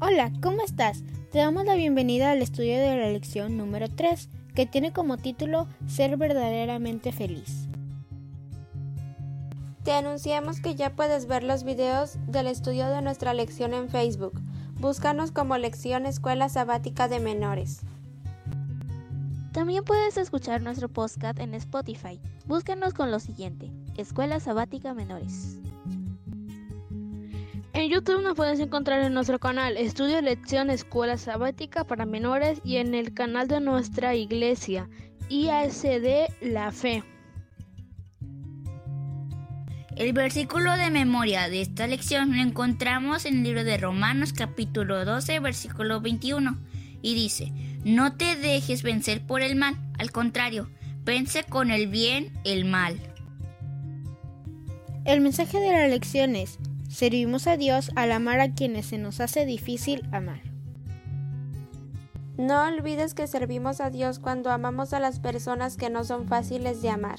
Hola, ¿cómo estás? Te damos la bienvenida al estudio de la lección número 3, que tiene como título Ser verdaderamente feliz. Te anunciamos que ya puedes ver los videos del estudio de nuestra lección en Facebook. Búscanos como Lección Escuela Sabática de Menores. También puedes escuchar nuestro podcast en Spotify. Búscanos con lo siguiente, Escuela Sabática Menores. En YouTube nos puedes encontrar en nuestro canal Estudio Lección Escuela Sabática para Menores y en el canal de nuestra iglesia IASD La Fe. El versículo de memoria de esta lección lo encontramos en el libro de Romanos capítulo 12 versículo 21 y dice, no te dejes vencer por el mal, al contrario, vence con el bien el mal. El mensaje de la lección es, Servimos a Dios al amar a quienes se nos hace difícil amar. No olvides que servimos a Dios cuando amamos a las personas que no son fáciles de amar.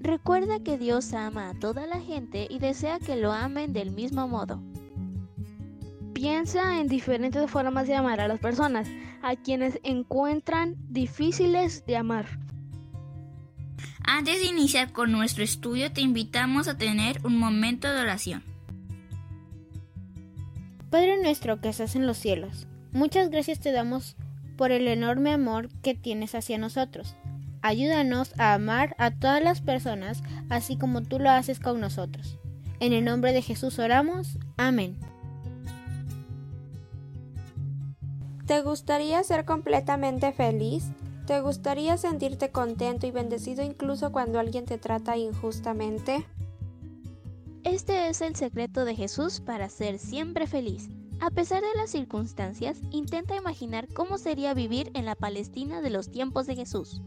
Recuerda que Dios ama a toda la gente y desea que lo amen del mismo modo. Piensa en diferentes formas de amar a las personas, a quienes encuentran difíciles de amar. Antes de iniciar con nuestro estudio, te invitamos a tener un momento de oración. Padre nuestro que estás en los cielos, muchas gracias te damos por el enorme amor que tienes hacia nosotros. Ayúdanos a amar a todas las personas así como tú lo haces con nosotros. En el nombre de Jesús oramos. Amén. ¿Te gustaría ser completamente feliz? ¿Te gustaría sentirte contento y bendecido incluso cuando alguien te trata injustamente? Este es el secreto de Jesús para ser siempre feliz. A pesar de las circunstancias, intenta imaginar cómo sería vivir en la Palestina de los tiempos de Jesús.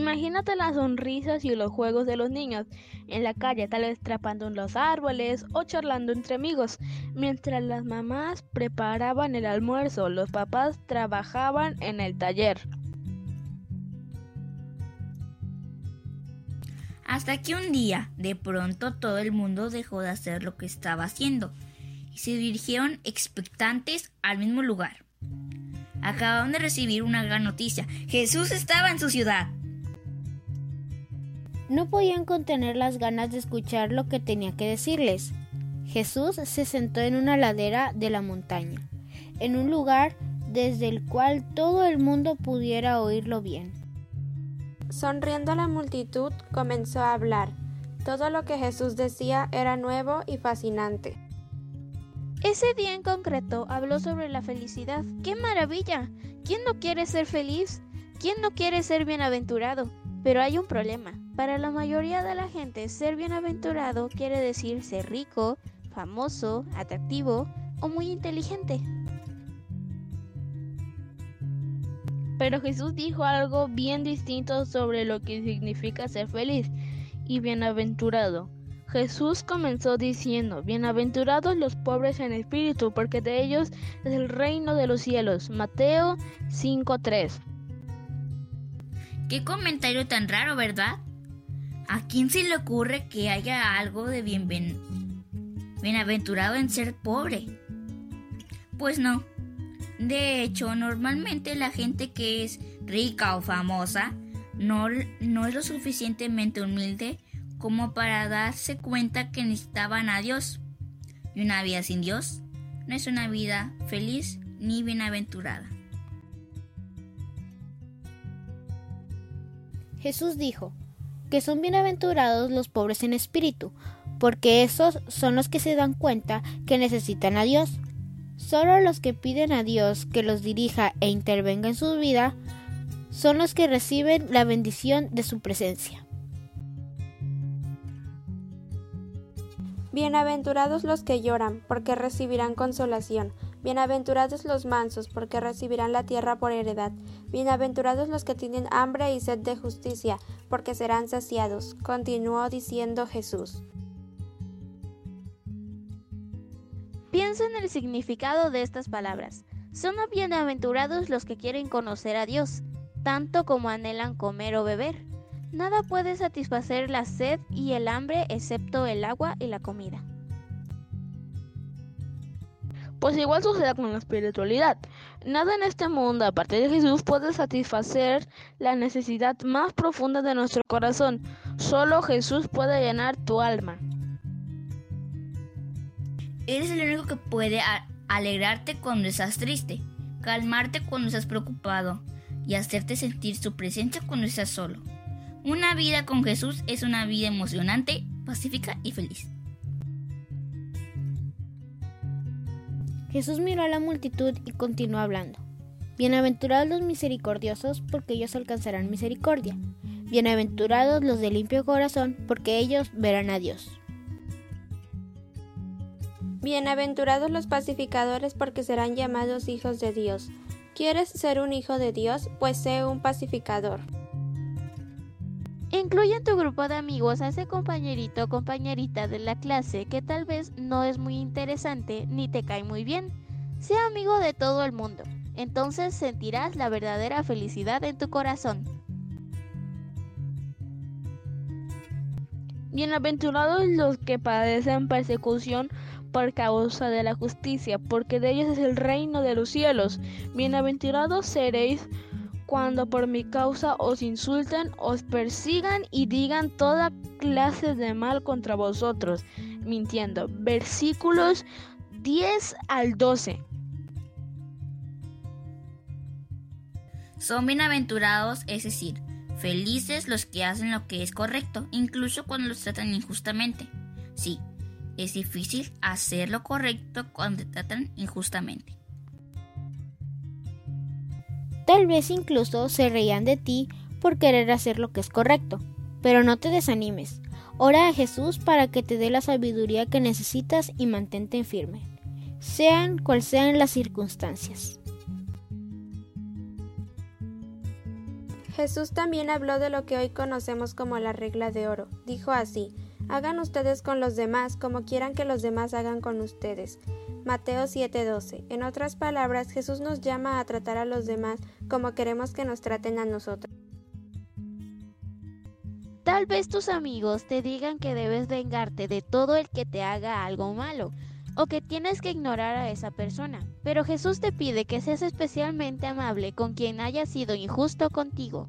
Imagínate las sonrisas y los juegos de los niños en la calle, tal vez trapando en los árboles o charlando entre amigos, mientras las mamás preparaban el almuerzo, los papás trabajaban en el taller. Hasta que un día, de pronto, todo el mundo dejó de hacer lo que estaba haciendo y se dirigieron expectantes al mismo lugar. Acababan de recibir una gran noticia. Jesús estaba en su ciudad. No podían contener las ganas de escuchar lo que tenía que decirles. Jesús se sentó en una ladera de la montaña, en un lugar desde el cual todo el mundo pudiera oírlo bien. Sonriendo a la multitud, comenzó a hablar. Todo lo que Jesús decía era nuevo y fascinante. Ese día en concreto habló sobre la felicidad. ¡Qué maravilla! ¿Quién no quiere ser feliz? ¿Quién no quiere ser bienaventurado? Pero hay un problema. Para la mayoría de la gente, ser bienaventurado quiere decir ser rico, famoso, atractivo o muy inteligente. Pero Jesús dijo algo bien distinto sobre lo que significa ser feliz y bienaventurado. Jesús comenzó diciendo, Bienaventurados los pobres en espíritu, porque de ellos es el reino de los cielos. Mateo 5.3. Qué comentario tan raro, ¿verdad? ¿A quién se le ocurre que haya algo de bienaventurado en ser pobre? Pues no. De hecho, normalmente la gente que es rica o famosa no, no es lo suficientemente humilde como para darse cuenta que necesitaban a Dios. Y una vida sin Dios no es una vida feliz ni bienaventurada. Jesús dijo, que son bienaventurados los pobres en espíritu, porque esos son los que se dan cuenta que necesitan a Dios. Solo los que piden a Dios que los dirija e intervenga en su vida son los que reciben la bendición de su presencia. Bienaventurados los que lloran, porque recibirán consolación. Bienaventurados los mansos, porque recibirán la tierra por heredad. Bienaventurados los que tienen hambre y sed de justicia, porque serán saciados. Continuó diciendo Jesús. Piensa en el significado de estas palabras. Son bienaventurados los que quieren conocer a Dios, tanto como anhelan comer o beber. Nada puede satisfacer la sed y el hambre excepto el agua y la comida. Pues igual sucede con la espiritualidad. Nada en este mundo, aparte de Jesús, puede satisfacer la necesidad más profunda de nuestro corazón. Solo Jesús puede llenar tu alma. Eres el único que puede alegrarte cuando estás triste, calmarte cuando estás preocupado y hacerte sentir su presencia cuando estás solo. Una vida con Jesús es una vida emocionante, pacífica y feliz. Jesús miró a la multitud y continuó hablando. Bienaventurados los misericordiosos, porque ellos alcanzarán misericordia. Bienaventurados los de limpio corazón, porque ellos verán a Dios. Bienaventurados los pacificadores, porque serán llamados hijos de Dios. ¿Quieres ser un hijo de Dios? Pues sé un pacificador. Incluye en tu grupo de amigos a ese compañerito o compañerita de la clase que tal vez no es muy interesante ni te cae muy bien. Sea amigo de todo el mundo. Entonces sentirás la verdadera felicidad en tu corazón. Bienaventurados los que padecen persecución por causa de la justicia, porque de ellos es el reino de los cielos. Bienaventurados seréis cuando por mi causa os insulten, os persigan y digan toda clase de mal contra vosotros, mintiendo. Versículos 10 al 12. Son bienaventurados, es decir, felices los que hacen lo que es correcto, incluso cuando los tratan injustamente. Sí, es difícil hacer lo correcto cuando tratan injustamente. Tal vez incluso se reían de ti por querer hacer lo que es correcto. Pero no te desanimes. Ora a Jesús para que te dé la sabiduría que necesitas y mantente firme, sean cual sean las circunstancias. Jesús también habló de lo que hoy conocemos como la regla de oro. Dijo así, hagan ustedes con los demás como quieran que los demás hagan con ustedes. Mateo 7:12. En otras palabras, Jesús nos llama a tratar a los demás como queremos que nos traten a nosotros. Tal vez tus amigos te digan que debes vengarte de todo el que te haga algo malo o que tienes que ignorar a esa persona, pero Jesús te pide que seas especialmente amable con quien haya sido injusto contigo.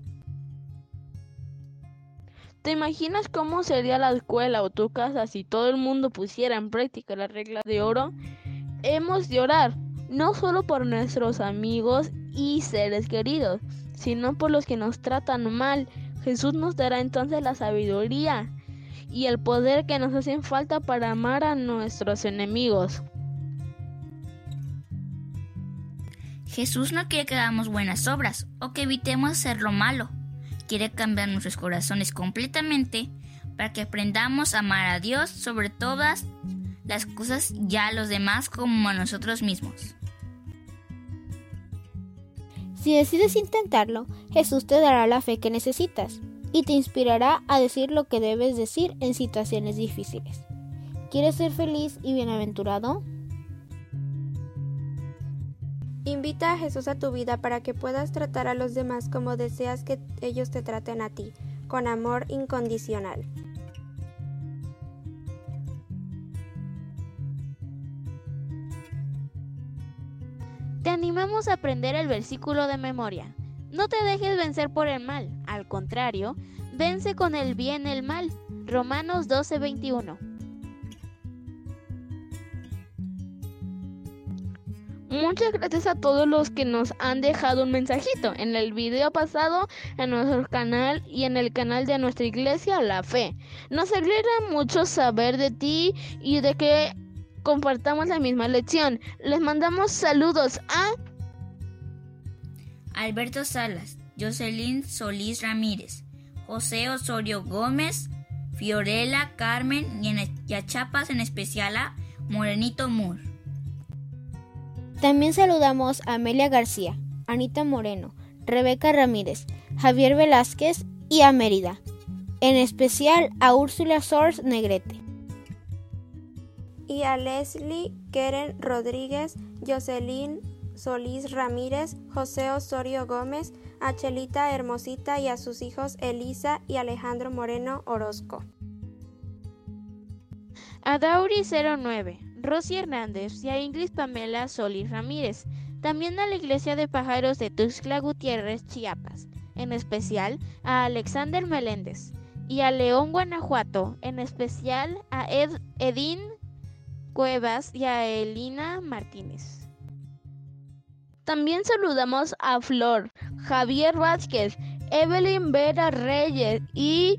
¿Te imaginas cómo sería la escuela o tu casa si todo el mundo pusiera en práctica la regla de oro? Hemos de orar, no solo por nuestros amigos y seres queridos, sino por los que nos tratan mal. Jesús nos dará entonces la sabiduría y el poder que nos hacen falta para amar a nuestros enemigos. Jesús no quiere que hagamos buenas obras o que evitemos hacer lo malo. Quiere cambiar nuestros corazones completamente para que aprendamos a amar a Dios sobre todas las cosas ya a los demás como a nosotros mismos. Si decides intentarlo, Jesús te dará la fe que necesitas y te inspirará a decir lo que debes decir en situaciones difíciles. ¿Quieres ser feliz y bienaventurado? Invita a Jesús a tu vida para que puedas tratar a los demás como deseas que ellos te traten a ti, con amor incondicional. Te animamos a aprender el versículo de memoria. No te dejes vencer por el mal, al contrario, vence con el bien el mal. Romanos 12:21. Muchas gracias a todos los que nos han dejado un mensajito en el video pasado, en nuestro canal y en el canal de nuestra iglesia La Fe. Nos alegra mucho saber de ti y de que compartamos la misma lección. Les mandamos saludos a Alberto Salas, Jocelyn Solís Ramírez, José Osorio Gómez, Fiorella Carmen y, a Chapas en especial a Morenito Moore. También saludamos a Amelia García, Anita Moreno, Rebeca Ramírez, Javier Velázquez y a Mérida. En especial a Úrsula Sors Negrete y a Leslie Keren Rodríguez, Jocelyn Solís Ramírez, José Osorio Gómez, a Chelita Hermosita y a sus hijos Elisa y Alejandro Moreno Orozco. A Dauri 09, Rosy Hernández y a Ingrid Pamela Solís Ramírez. También a la Iglesia de Pájaros de Tuxtla Gutiérrez, Chiapas. En especial a Alexander Meléndez. Y a León, Guanajuato. En especial a Ed Edín Cuevas y a Elina Martínez. También saludamos a Flor, Javier Vázquez, Evelyn Vera Reyes y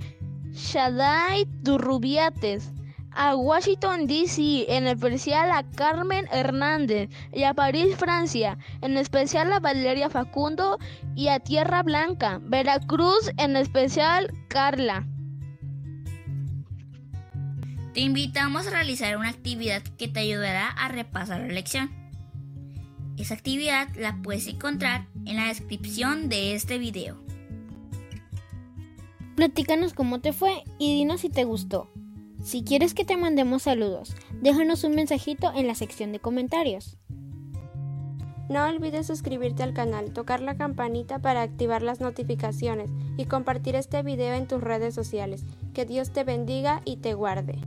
Shadai Turrubiates. A Washington, D.C., en especial a Carmen Hernández, y a París, Francia, en especial a Valeria Facundo y a Tierra Blanca, Veracruz, en especial Carla. Te invitamos a realizar una actividad que te ayudará a repasar la lección. Esa actividad la puedes encontrar en la descripción de este video. Platícanos cómo te fue y dinos si te gustó. Si quieres que te mandemos saludos, déjanos un mensajito en la sección de comentarios. No olvides suscribirte al canal, tocar la campanita para activar las notificaciones y compartir este video en tus redes sociales. Que Dios te bendiga y te guarde.